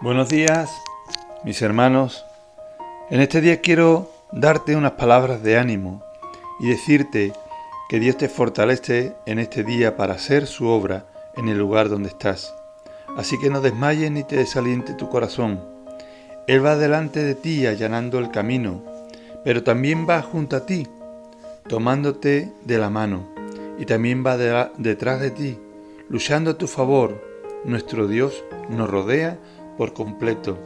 Buenos días, mis hermanos. En este día quiero darte unas palabras de ánimo y decirte que Dios te fortalece en este día para hacer su obra en el lugar donde estás. Así que no desmayes ni te desaliente tu corazón. Él va delante de ti allanando el camino, pero también va junto a ti, tomándote de la mano, y también va detrás de ti, luchando a tu favor. Nuestro Dios nos rodea por completo,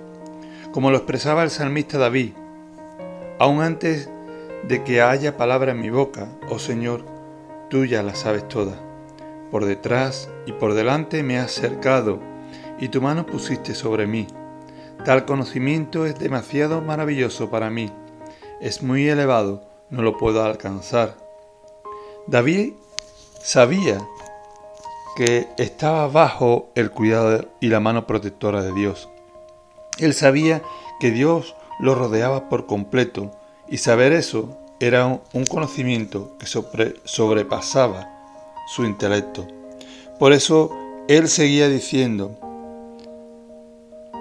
como lo expresaba el salmista David. Aún antes de que haya palabra en mi boca, oh Señor, tú ya la sabes toda. Por detrás y por delante me has cercado, y tu mano pusiste sobre mí. Tal conocimiento es demasiado maravilloso para mí. Es muy elevado, no lo puedo alcanzar. David sabía que estaba bajo el cuidado y la mano protectora de Dios. Él sabía que Dios lo rodeaba por completo y saber eso era un conocimiento que sobrepasaba su intelecto. Por eso él seguía diciendo,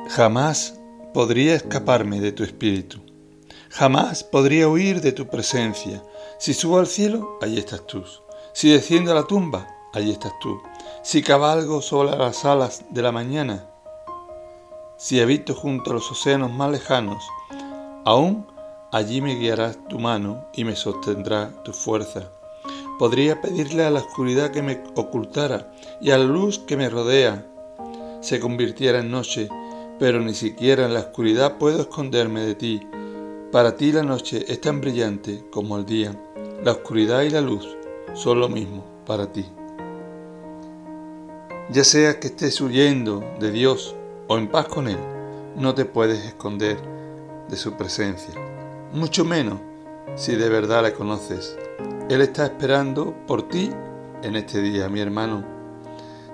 jamás podría escaparme de tu espíritu, jamás podría huir de tu presencia. Si subo al cielo, allí estás tú. Si desciendo a la tumba, allí estás tú. Si cabalgo sobre las alas de la mañana, si habito junto a los océanos más lejanos, aún allí me guiarás tu mano y me sostendrá tu fuerza. Podría pedirle a la oscuridad que me ocultara y a la luz que me rodea se convirtiera en noche, pero ni siquiera en la oscuridad puedo esconderme de ti. Para ti la noche es tan brillante como el día. La oscuridad y la luz son lo mismo para ti. Ya sea que estés huyendo de Dios o en paz con Él, no te puedes esconder de su presencia, mucho menos si de verdad le conoces. Él está esperando por ti en este día, mi hermano.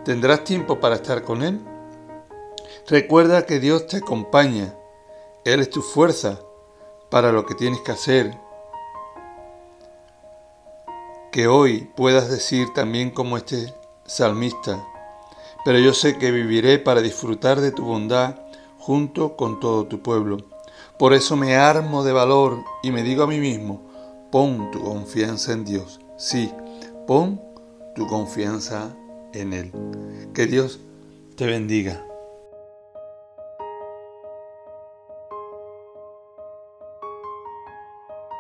¿Tendrás tiempo para estar con Él? Recuerda que Dios te acompaña. Él es tu fuerza para lo que tienes que hacer. Que hoy puedas decir también como este salmista, pero yo sé que viviré para disfrutar de tu bondad junto con todo tu pueblo. Por eso me armo de valor y me digo a mí mismo, pon tu confianza en Dios. Sí, pon tu confianza en Él. Que Dios te bendiga.